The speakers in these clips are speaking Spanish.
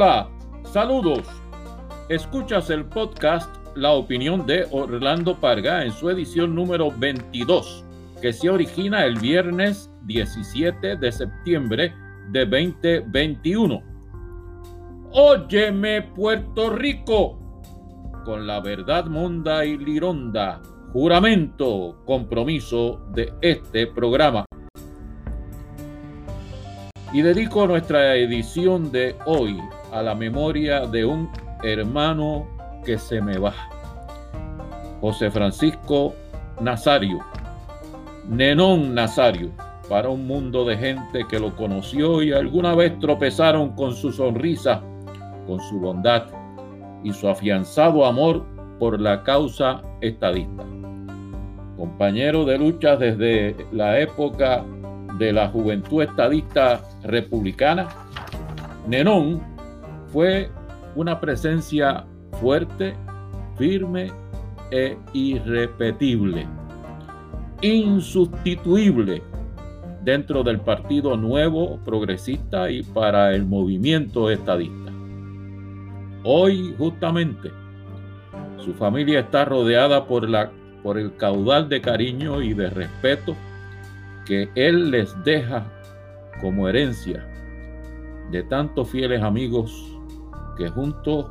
Hola, saludos. Escuchas el podcast La opinión de Orlando Parga en su edición número 22, que se origina el viernes 17 de septiembre de 2021. Óyeme, Puerto Rico, con la verdad monda y lironda, juramento, compromiso de este programa y dedico nuestra edición de hoy a la memoria de un hermano que se me va, José Francisco Nazario, Nenón Nazario, para un mundo de gente que lo conoció y alguna vez tropezaron con su sonrisa, con su bondad y su afianzado amor por la causa estadista. Compañero de lucha desde la época de la Juventud Estadista Republicana, Nenón fue una presencia fuerte, firme e irrepetible, insustituible dentro del Partido Nuevo Progresista y para el movimiento estadista. Hoy justamente su familia está rodeada por, la, por el caudal de cariño y de respeto que Él les deja como herencia de tantos fieles amigos que junto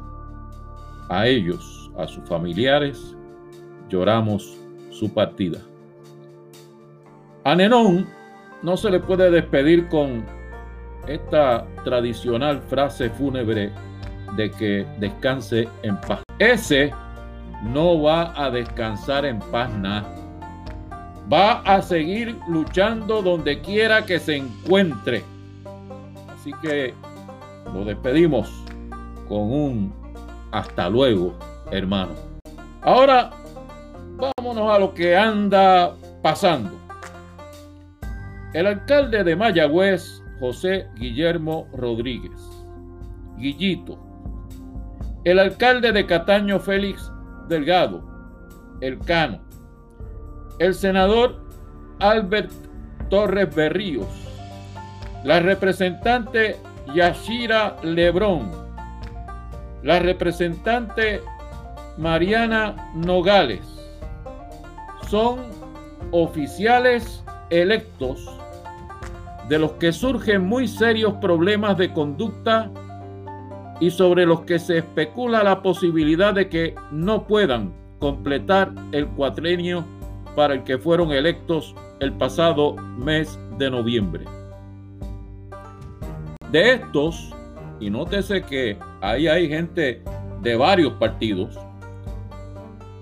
a ellos, a sus familiares, lloramos su partida. A Nenón no se le puede despedir con esta tradicional frase fúnebre de que descanse en paz. Ese no va a descansar en paz nada va a seguir luchando donde quiera que se encuentre. Así que lo despedimos con un hasta luego, hermano. Ahora vámonos a lo que anda pasando. El alcalde de Mayagüez, José Guillermo Rodríguez. Guillito. El alcalde de Cataño, Félix Delgado. El Cano el senador Albert Torres Berríos, la representante Yashira Lebrón, la representante Mariana Nogales, son oficiales electos de los que surgen muy serios problemas de conducta y sobre los que se especula la posibilidad de que no puedan completar el cuatrenio para el que fueron electos el pasado mes de noviembre. De estos, y nótese que ahí hay gente de varios partidos,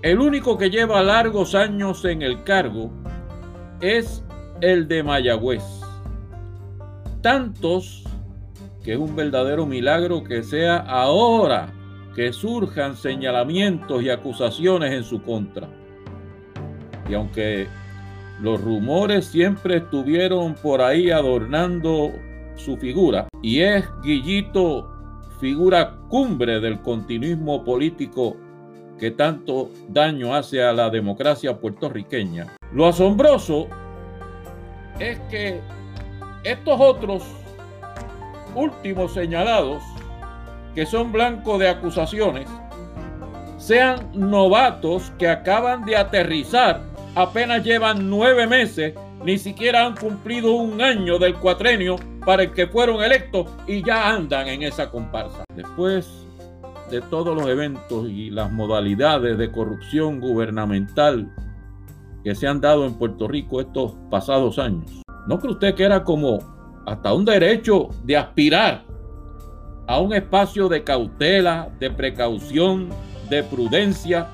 el único que lleva largos años en el cargo es el de Mayagüez. Tantos que es un verdadero milagro que sea ahora que surjan señalamientos y acusaciones en su contra. Y aunque los rumores siempre estuvieron por ahí adornando su figura, y es Guillito figura cumbre del continuismo político que tanto daño hace a la democracia puertorriqueña. Lo asombroso es que estos otros últimos señalados, que son blancos de acusaciones, sean novatos que acaban de aterrizar apenas llevan nueve meses, ni siquiera han cumplido un año del cuatrenio para el que fueron electos y ya andan en esa comparsa. Después de todos los eventos y las modalidades de corrupción gubernamental que se han dado en Puerto Rico estos pasados años, ¿no cree usted que era como hasta un derecho de aspirar a un espacio de cautela, de precaución, de prudencia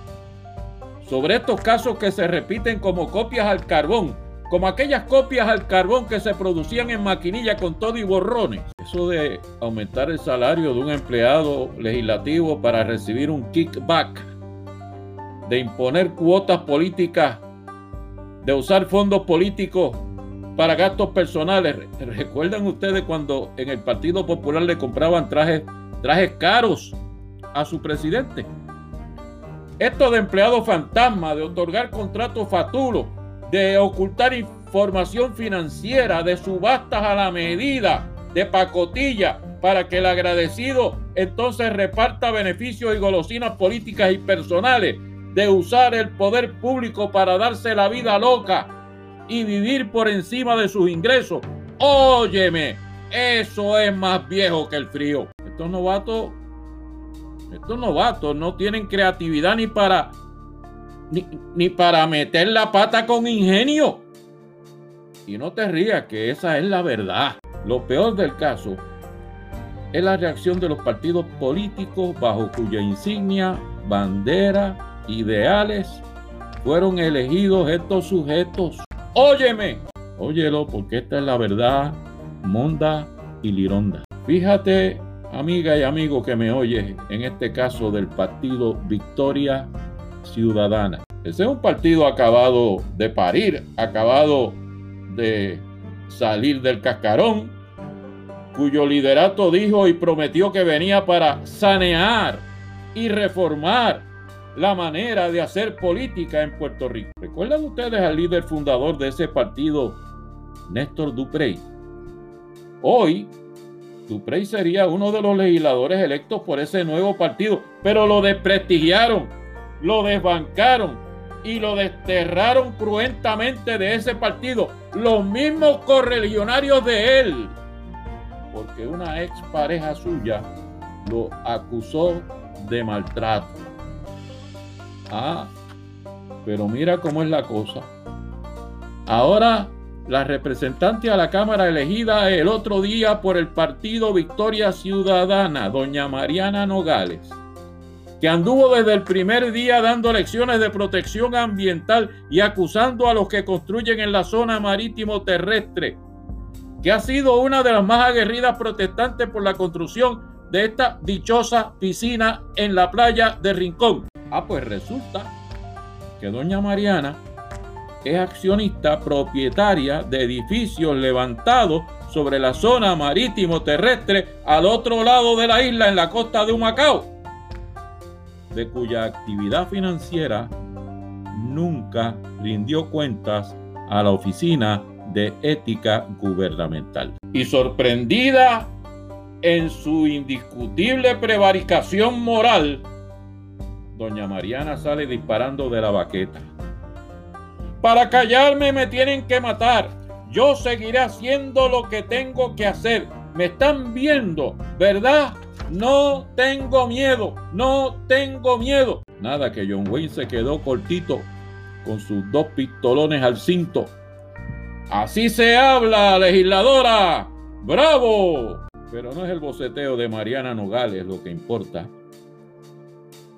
sobre estos casos que se repiten como copias al carbón, como aquellas copias al carbón que se producían en maquinilla con todo y borrones. Eso de aumentar el salario de un empleado legislativo para recibir un kickback, de imponer cuotas políticas, de usar fondos políticos para gastos personales. ¿Recuerdan ustedes cuando en el Partido Popular le compraban trajes, trajes caros a su presidente? Esto de empleados fantasma, de otorgar contratos fatulos, de ocultar información financiera, de subastas a la medida, de pacotilla, para que el agradecido entonces reparta beneficios y golosinas políticas y personales de usar el poder público para darse la vida loca y vivir por encima de sus ingresos. Óyeme, eso es más viejo que el frío. Estos novatos, estos novatos no tienen creatividad ni para ni, para meter la pata con ingenio. Y no te rías que esa es la verdad. Lo peor del caso es la reacción de los partidos políticos bajo cuya insignia, bandera, ideales fueron elegidos estos sujetos. Óyeme, óyelo porque esta es la verdad, monda y lironda. Fíjate, amiga y amigo que me oye, en este caso del partido Victoria Ciudadana. Ese es un partido acabado de parir, acabado de salir del cascarón, cuyo liderato dijo y prometió que venía para sanear y reformar la manera de hacer política en Puerto Rico. ¿Recuerdan ustedes al líder fundador de ese partido, Néstor Duprey? Hoy, Duprey sería uno de los legisladores electos por ese nuevo partido, pero lo desprestigiaron, lo desbancaron y lo desterraron cruentamente de ese partido, los mismos correligionarios de él, porque una ex pareja suya lo acusó de maltrato. Ah, pero mira cómo es la cosa. Ahora la representante a la Cámara elegida el otro día por el partido Victoria Ciudadana, doña Mariana Nogales, que anduvo desde el primer día dando lecciones de protección ambiental y acusando a los que construyen en la zona marítimo terrestre, que ha sido una de las más aguerridas protestantes por la construcción de esta dichosa piscina en la playa de Rincón. Ah, pues resulta que doña Mariana es accionista propietaria de edificios levantados sobre la zona marítimo terrestre al otro lado de la isla en la costa de Humacao, de cuya actividad financiera nunca rindió cuentas a la Oficina de Ética Gubernamental. Y sorprendida en su indiscutible prevaricación moral, doña Mariana sale disparando de la baqueta. Para callarme me tienen que matar. Yo seguiré haciendo lo que tengo que hacer. Me están viendo, ¿verdad? No tengo miedo, no tengo miedo. Nada que John Wayne se quedó cortito con sus dos pistolones al cinto. Así se habla, legisladora. ¡Bravo! Pero no es el boceteo de Mariana Nogales lo que importa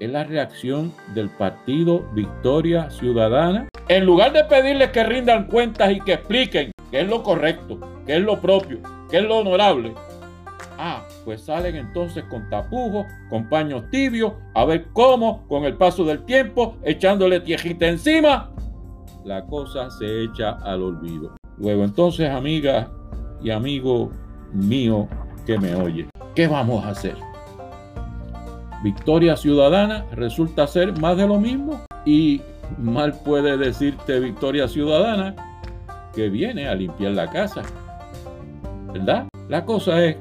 es la reacción del partido Victoria Ciudadana. En lugar de pedirles que rindan cuentas y que expliquen qué es lo correcto, qué es lo propio, qué es lo honorable, ah, pues salen entonces con tapujos, con paños tibios, a ver cómo, con el paso del tiempo, echándole tiejita encima, la cosa se echa al olvido. Luego entonces, amiga y amigo mío que me oye, ¿qué vamos a hacer? Victoria Ciudadana resulta ser más de lo mismo y mal puede decirte Victoria Ciudadana que viene a limpiar la casa. ¿Verdad? La cosa es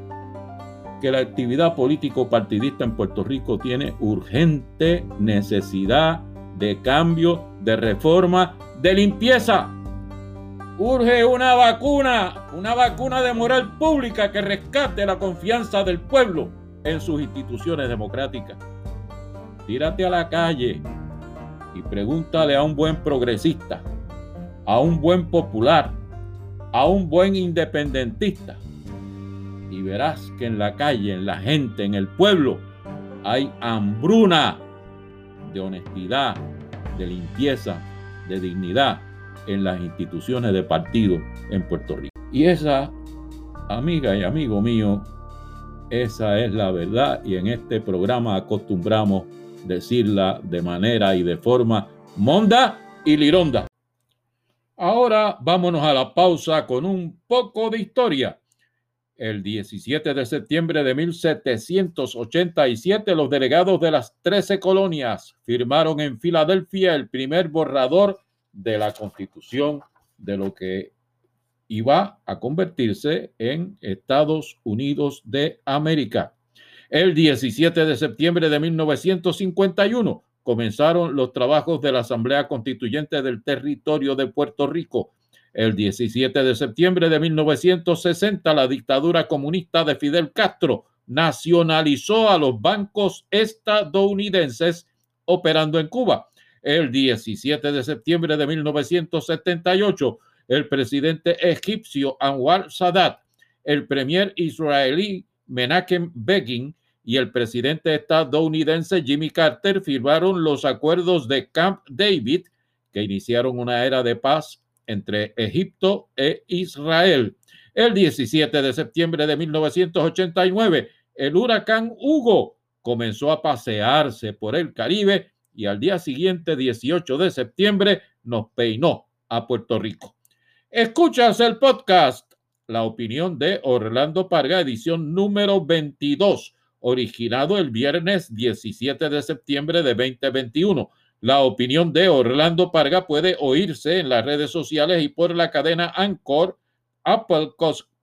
que la actividad político partidista en Puerto Rico tiene urgente necesidad de cambio, de reforma, de limpieza. Urge una vacuna, una vacuna de moral pública que rescate la confianza del pueblo en sus instituciones democráticas. Tírate a la calle y pregúntale a un buen progresista, a un buen popular, a un buen independentista. Y verás que en la calle, en la gente, en el pueblo, hay hambruna de honestidad, de limpieza, de dignidad en las instituciones de partido en Puerto Rico. Y esa, amiga y amigo mío, esa es la verdad y en este programa acostumbramos decirla de manera y de forma monda y lironda. Ahora vámonos a la pausa con un poco de historia. El 17 de septiembre de 1787, los delegados de las 13 colonias firmaron en Filadelfia el primer borrador de la constitución de lo que va a convertirse en Estados Unidos de América. El 17 de septiembre de 1951 comenzaron los trabajos de la Asamblea Constituyente del Territorio de Puerto Rico. El 17 de septiembre de 1960, la dictadura comunista de Fidel Castro nacionalizó a los bancos estadounidenses operando en Cuba. El 17 de septiembre de 1978, el presidente egipcio Anwar Sadat, el premier israelí Menachem Begin y el presidente estadounidense Jimmy Carter firmaron los acuerdos de Camp David que iniciaron una era de paz entre Egipto e Israel. El 17 de septiembre de 1989, el huracán Hugo comenzó a pasearse por el Caribe y al día siguiente, 18 de septiembre, nos peinó a Puerto Rico. Escuchas el podcast La opinión de Orlando Parga, edición número 22, originado el viernes 17 de septiembre de 2021. La opinión de Orlando Parga puede oírse en las redes sociales y por la cadena Anchor, Apple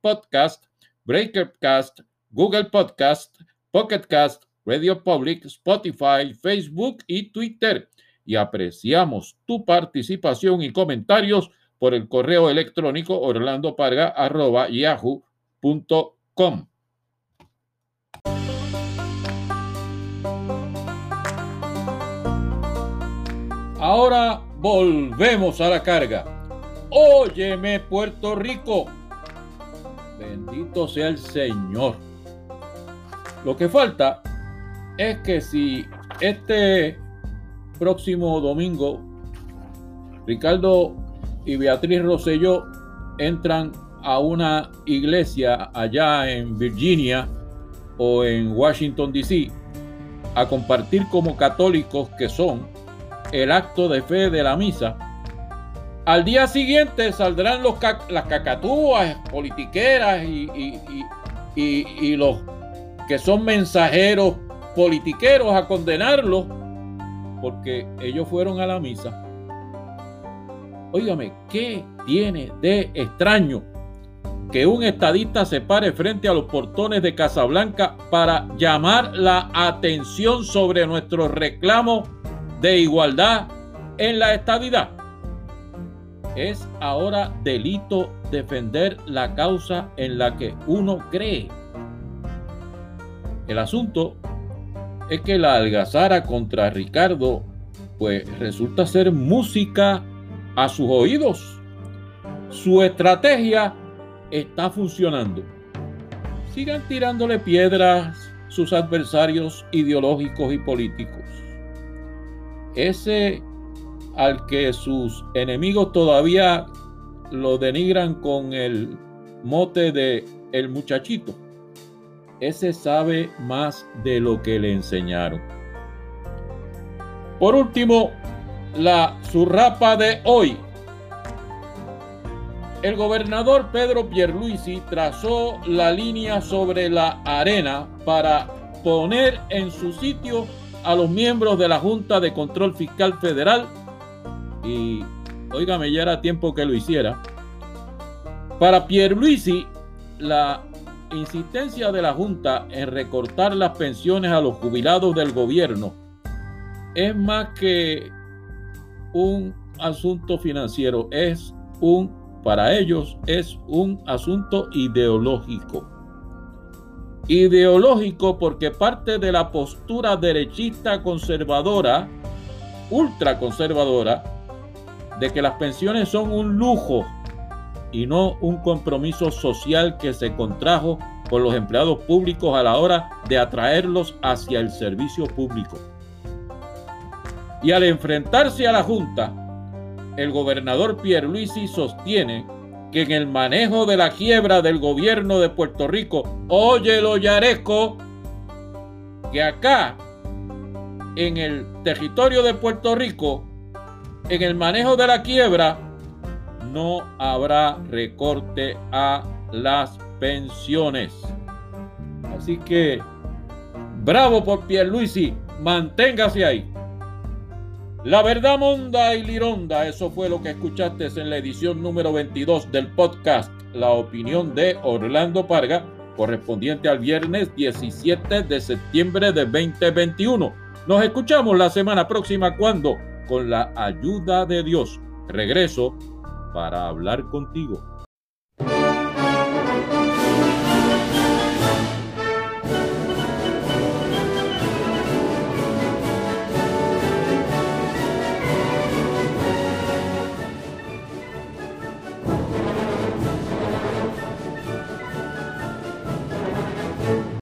Podcast, Breakercast, Google Podcast, Pocket Cast, Radio Public, Spotify, Facebook y Twitter. Y apreciamos tu participación y comentarios por el correo electrónico orlandoparga.yahoo.com. Ahora volvemos a la carga. Óyeme, Puerto Rico. Bendito sea el Señor. Lo que falta es que si este próximo domingo Ricardo y Beatriz Rosselló entran a una iglesia allá en Virginia o en Washington, D.C., a compartir como católicos que son el acto de fe de la misa, al día siguiente saldrán las cacatúas politiqueras y, los que son mensajeros politiqueros a condenarlos porque ellos fueron a la misa. Óigame, ¿qué tiene de extraño que un estadista se pare frente a los portones de Casablanca para llamar la atención sobre nuestro reclamo de igualdad en la estadidad? Es ahora delito defender la causa en la que uno cree. El asunto es que la algazara contra Ricardo pues resulta ser música a sus oídos. Su estrategia está funcionando. Sigan tirándole piedras sus adversarios ideológicos y políticos. Ese al que sus enemigos todavía lo denigran con el mote de el muchachito ese sabe más de lo que le enseñaron. Por último, la surrapa de hoy. El gobernador Pedro Pierluisi trazó la línea sobre la arena para poner en su sitio a los miembros de la Junta de Control Fiscal Federal y, óigame, ya era tiempo que lo hiciera. Para Pierluisi, la insistencia de la Junta en recortar las pensiones a los jubilados del gobierno es más que un asunto financiero, es un, para ellos, es un asunto ideológico. Ideológico porque parte de la postura derechista conservadora, ultraconservadora, de que las pensiones son un lujo y no un compromiso social que se contrajo con los empleados públicos a la hora de atraerlos hacia el servicio público. Y al enfrentarse a la Junta, el gobernador Pierluisi sostiene que en el manejo de la quiebra del gobierno de Puerto Rico, oye lo yaresco, que acá, en el territorio de Puerto Rico, en el manejo de la quiebra, no habrá recorte a las pensiones. Así que, bravo por Pierluisi, manténgase ahí. La verdad monda y lironda, eso fue lo que escuchaste en la edición número 22 del podcast la opinión de Orlando Parga, correspondiente al viernes 17 de septiembre de 2021. Nos escuchamos la semana próxima cuando, con la ayuda de Dios, regreso para hablar contigo.